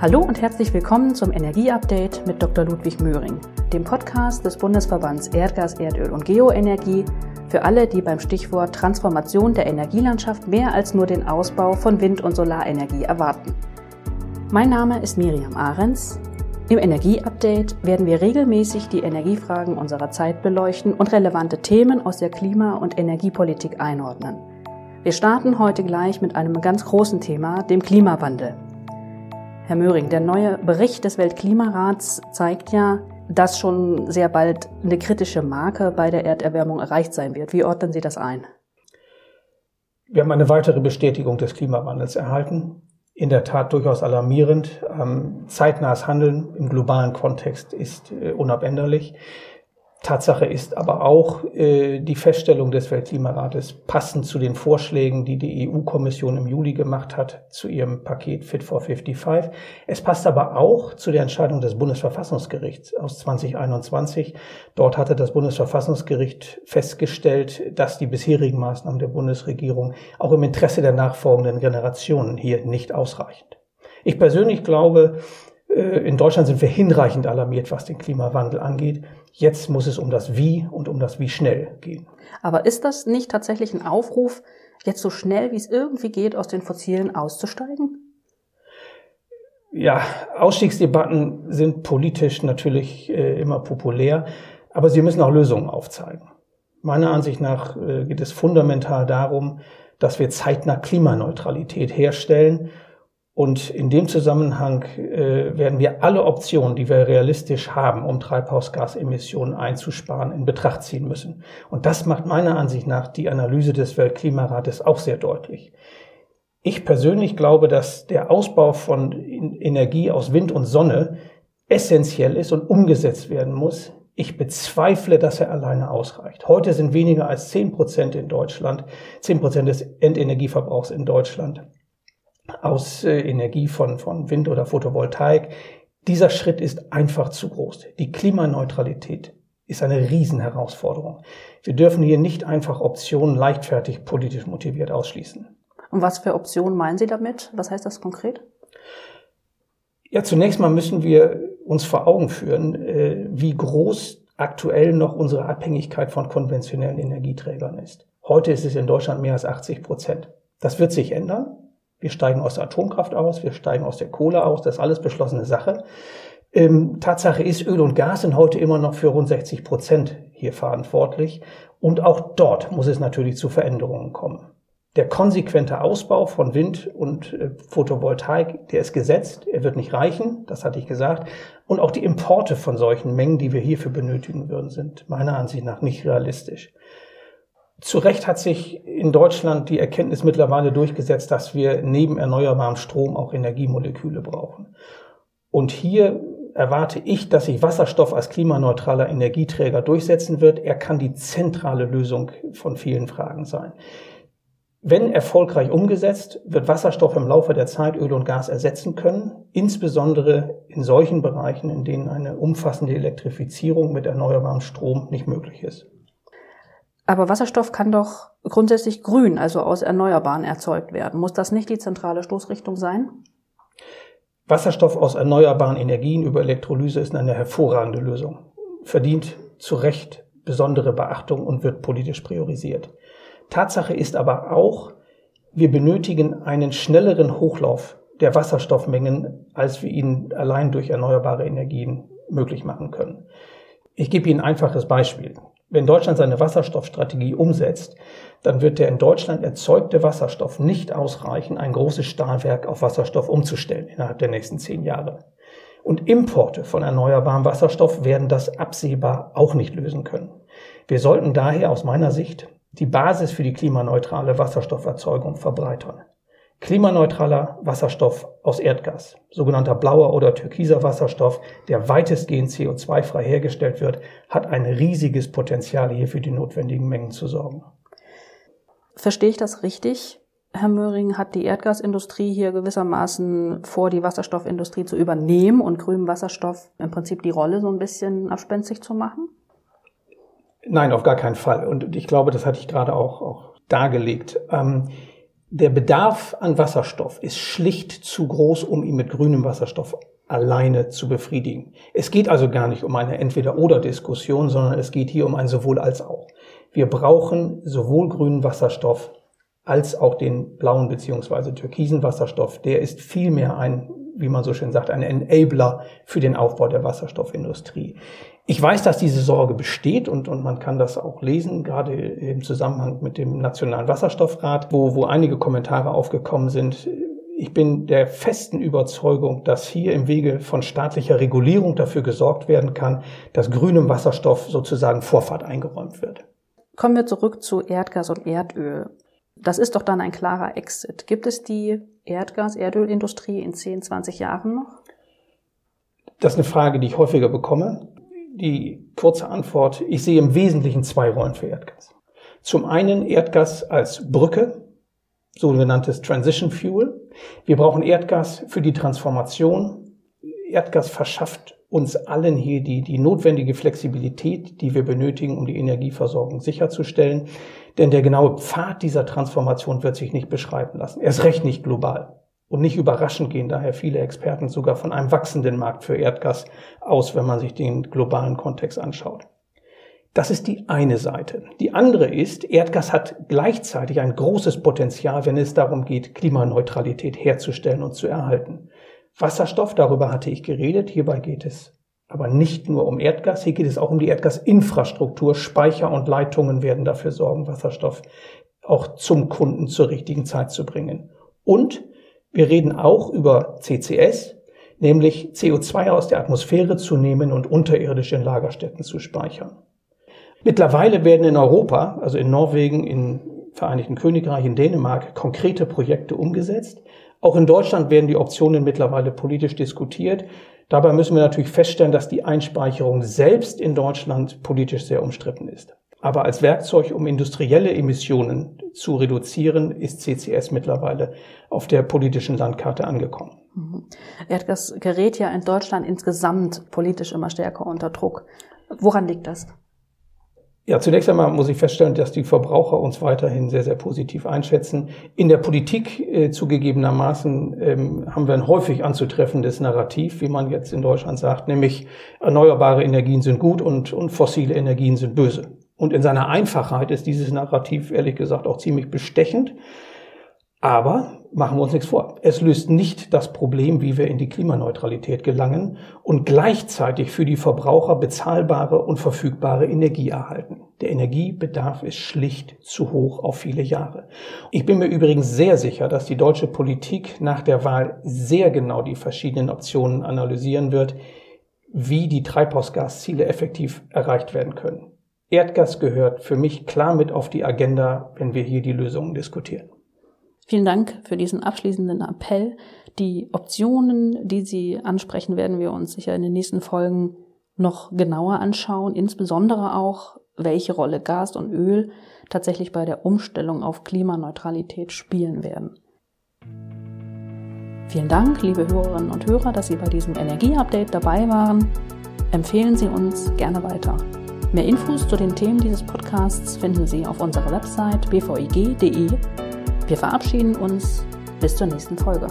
Hallo und herzlich willkommen zum Energieupdate mit Dr. Ludwig Möhring, dem Podcast des Bundesverbands Erdgas, Erdöl und Geoenergie für alle, die beim Stichwort Transformation der Energielandschaft mehr als nur den Ausbau von Wind- und Solarenergie erwarten. Mein Name ist Miriam Ahrens. Im Energieupdate werden wir regelmäßig die Energiefragen unserer Zeit beleuchten und relevante Themen aus der Klima- und Energiepolitik einordnen. Wir starten heute gleich mit einem ganz großen Thema, dem Klimawandel. Herr Möhring, der neue Bericht des Weltklimarats zeigt ja, dass schon sehr bald eine kritische Marke bei der Erderwärmung erreicht sein wird. Wie ordnen Sie das ein? Wir haben eine weitere Bestätigung des Klimawandels erhalten. In der Tat durchaus alarmierend. Ähm, zeitnahes Handeln im globalen Kontext ist äh, unabänderlich. Tatsache ist aber auch äh, die Feststellung des Weltklimarates passend zu den Vorschlägen, die die EU-Kommission im Juli gemacht hat zu ihrem Paket Fit for 55. Es passt aber auch zu der Entscheidung des Bundesverfassungsgerichts aus 2021. Dort hatte das Bundesverfassungsgericht festgestellt, dass die bisherigen Maßnahmen der Bundesregierung auch im Interesse der nachfolgenden Generationen hier nicht ausreichen. Ich persönlich glaube, äh, in Deutschland sind wir hinreichend alarmiert, was den Klimawandel angeht. Jetzt muss es um das Wie und um das Wie schnell gehen. Aber ist das nicht tatsächlich ein Aufruf, jetzt so schnell wie es irgendwie geht, aus den Fossilen auszusteigen? Ja, Ausstiegsdebatten sind politisch natürlich äh, immer populär, aber sie müssen auch Lösungen aufzeigen. Meiner Ansicht nach äh, geht es fundamental darum, dass wir zeitnah Klimaneutralität herstellen und in dem Zusammenhang äh, werden wir alle Optionen, die wir realistisch haben, um Treibhausgasemissionen einzusparen, in Betracht ziehen müssen. Und das macht meiner Ansicht nach die Analyse des Weltklimarates auch sehr deutlich. Ich persönlich glaube, dass der Ausbau von Energie aus Wind und Sonne essentiell ist und umgesetzt werden muss. Ich bezweifle, dass er alleine ausreicht. Heute sind weniger als zehn Prozent in Deutschland, zehn Prozent des Endenergieverbrauchs in Deutschland aus äh, Energie von, von Wind oder Photovoltaik. Dieser Schritt ist einfach zu groß. Die Klimaneutralität ist eine Riesenherausforderung. Wir dürfen hier nicht einfach Optionen leichtfertig politisch motiviert ausschließen. Und was für Optionen meinen Sie damit? Was heißt das konkret? Ja, zunächst mal müssen wir uns vor Augen führen, äh, wie groß aktuell noch unsere Abhängigkeit von konventionellen Energieträgern ist. Heute ist es in Deutschland mehr als 80 Prozent. Das wird sich ändern. Wir steigen aus der Atomkraft aus, wir steigen aus der Kohle aus, das ist alles beschlossene Sache. Ähm, Tatsache ist, Öl und Gas sind heute immer noch für rund 60 Prozent hier verantwortlich. Und auch dort muss es natürlich zu Veränderungen kommen. Der konsequente Ausbau von Wind und äh, Photovoltaik, der ist gesetzt, er wird nicht reichen, das hatte ich gesagt. Und auch die Importe von solchen Mengen, die wir hierfür benötigen würden, sind meiner Ansicht nach nicht realistisch. Zu Recht hat sich in Deutschland die Erkenntnis mittlerweile durchgesetzt, dass wir neben erneuerbarem Strom auch Energiemoleküle brauchen. Und hier erwarte ich, dass sich Wasserstoff als klimaneutraler Energieträger durchsetzen wird. Er kann die zentrale Lösung von vielen Fragen sein. Wenn erfolgreich umgesetzt, wird Wasserstoff im Laufe der Zeit Öl und Gas ersetzen können, insbesondere in solchen Bereichen, in denen eine umfassende Elektrifizierung mit erneuerbarem Strom nicht möglich ist. Aber Wasserstoff kann doch grundsätzlich grün, also aus Erneuerbaren erzeugt werden. Muss das nicht die zentrale Stoßrichtung sein? Wasserstoff aus erneuerbaren Energien über Elektrolyse ist eine hervorragende Lösung, verdient zu Recht besondere Beachtung und wird politisch priorisiert. Tatsache ist aber auch, wir benötigen einen schnelleren Hochlauf der Wasserstoffmengen, als wir ihn allein durch erneuerbare Energien möglich machen können. Ich gebe Ihnen ein einfaches Beispiel. Wenn Deutschland seine Wasserstoffstrategie umsetzt, dann wird der in Deutschland erzeugte Wasserstoff nicht ausreichen, ein großes Stahlwerk auf Wasserstoff umzustellen innerhalb der nächsten zehn Jahre. Und Importe von erneuerbarem Wasserstoff werden das absehbar auch nicht lösen können. Wir sollten daher aus meiner Sicht die Basis für die klimaneutrale Wasserstofferzeugung verbreitern. Klimaneutraler Wasserstoff aus Erdgas, sogenannter blauer oder türkiser Wasserstoff, der weitestgehend CO2-frei hergestellt wird, hat ein riesiges Potenzial, hier für die notwendigen Mengen zu sorgen. Verstehe ich das richtig? Herr Möhring, hat die Erdgasindustrie hier gewissermaßen vor, die Wasserstoffindustrie zu übernehmen und grünem Wasserstoff im Prinzip die Rolle so ein bisschen abspenstig zu machen? Nein, auf gar keinen Fall. Und ich glaube, das hatte ich gerade auch, auch dargelegt. Ähm, Der Bedarf an Wasserstoff ist schlicht zu groß, um ihn mit grünem Wasserstoff alleine zu befriedigen. Es geht also gar nicht um eine Entweder-oder-Diskussion, sondern es geht hier um ein sowohl als auch. Wir brauchen sowohl grünen Wasserstoff als auch den blauen beziehungsweise türkisen Wasserstoff. Der ist vielmehr ein, wie man so schön sagt, ein Enabler für den Aufbau der Wasserstoffindustrie. Ich weiß, dass diese Sorge besteht und, und man kann das auch lesen, gerade im Zusammenhang mit dem Nationalen Wasserstoffrat, wo, wo einige Kommentare aufgekommen sind. Ich bin der festen Überzeugung, dass hier im Wege von staatlicher Regulierung dafür gesorgt werden kann, dass grünem Wasserstoff sozusagen Vorfahrt eingeräumt wird. Kommen wir zurück zu Erdgas und Erdöl. Das ist doch dann ein klarer Exit. Gibt es die Erdgas-, Erdölindustrie in 10, 20 Jahren noch? Das ist eine Frage, die ich häufiger bekomme die kurze Antwort, ich sehe im Wesentlichen zwei Rollen für Erdgas. Zum einen Erdgas als Brücke, sogenanntes Transition Fuel. Wir brauchen Erdgas für die Transformation. Erdgas verschafft uns allen hier die, die notwendige Flexibilität, die wir benötigen, um die Energieversorgung sicherzustellen. Denn der genaue Pfad dieser Transformation wird sich nicht beschreiben lassen. Erst recht nicht global. Und nicht überraschend gehen daher viele Experten sogar von einem wachsenden Markt für Erdgas aus, wenn man sich den globalen Kontext anschaut. Das ist die eine Seite. Die andere ist, Erdgas hat gleichzeitig ein großes Potenzial, wenn es darum geht, Klimaneutralität herzustellen und zu erhalten. Wasserstoff, darüber hatte ich geredet, hierbei geht es aber nicht nur um Erdgas, hier geht es auch um die Erdgasinfrastruktur. Speicher und Leitungen werden dafür sorgen, Wasserstoff auch zum Kunden zur richtigen Zeit zu bringen. Und wir reden auch über CCS, nämlich CO2 aus der Atmosphäre zu nehmen und unterirdisch in Lagerstätten zu speichern. Mittlerweile werden in Europa, also in Norwegen, in Vereinigten Königreich, in Dänemark, konkrete Projekte umgesetzt. Auch in Deutschland werden die Optionen mittlerweile politisch diskutiert. Dabei müssen wir natürlich feststellen, dass die Einspeicherung selbst in Deutschland politisch sehr umstritten ist. Aber als Werkzeug, um industrielle Emissionen zu reduzieren, ist CCS mittlerweile auf der politischen Landkarte angekommen. Mhm. Erdgas gerät ja in Deutschland insgesamt politisch immer stärker unter Druck. Woran liegt das? Ja, zunächst einmal muss ich feststellen, dass die Verbraucher uns weiterhin sehr, sehr positiv einschätzen. In der Politik äh, zugegebenermaßen ähm, haben wir ein häufig anzutreffendes Narrativ, wie man jetzt in Deutschland sagt, nämlich erneuerbare Energien sind gut und, und fossile Energien sind böse. Und in seiner Einfachheit ist dieses Narrativ ehrlich gesagt auch ziemlich bestechend. Aber machen wir uns nichts vor. Es löst nicht das Problem, wie wir in die Klimaneutralität gelangen und gleichzeitig für die Verbraucher bezahlbare und verfügbare Energie erhalten. Der Energiebedarf ist schlicht zu hoch auf viele Jahre. Ich bin mir übrigens sehr sicher, dass die deutsche Politik nach der Wahl sehr genau die verschiedenen Optionen analysieren wird, wie die Treibhausgasziele effektiv erreicht werden können. Erdgas gehört für mich klar mit auf die Agenda, wenn wir hier die Lösungen diskutieren. Vielen Dank für diesen abschließenden Appell. Die Optionen, die Sie ansprechen, werden wir uns sicher in den nächsten Folgen noch genauer anschauen, insbesondere auch, welche Rolle Gas und Öl tatsächlich bei der Umstellung auf Klimaneutralität spielen werden. Vielen Dank, liebe Hörerinnen und Hörer, dass Sie bei diesem Energieupdate dabei waren. Empfehlen Sie uns gerne weiter. Mehr Infos zu den Themen dieses Podcasts finden Sie auf unserer Website bvig.de. Wir verabschieden uns bis zur nächsten Folge.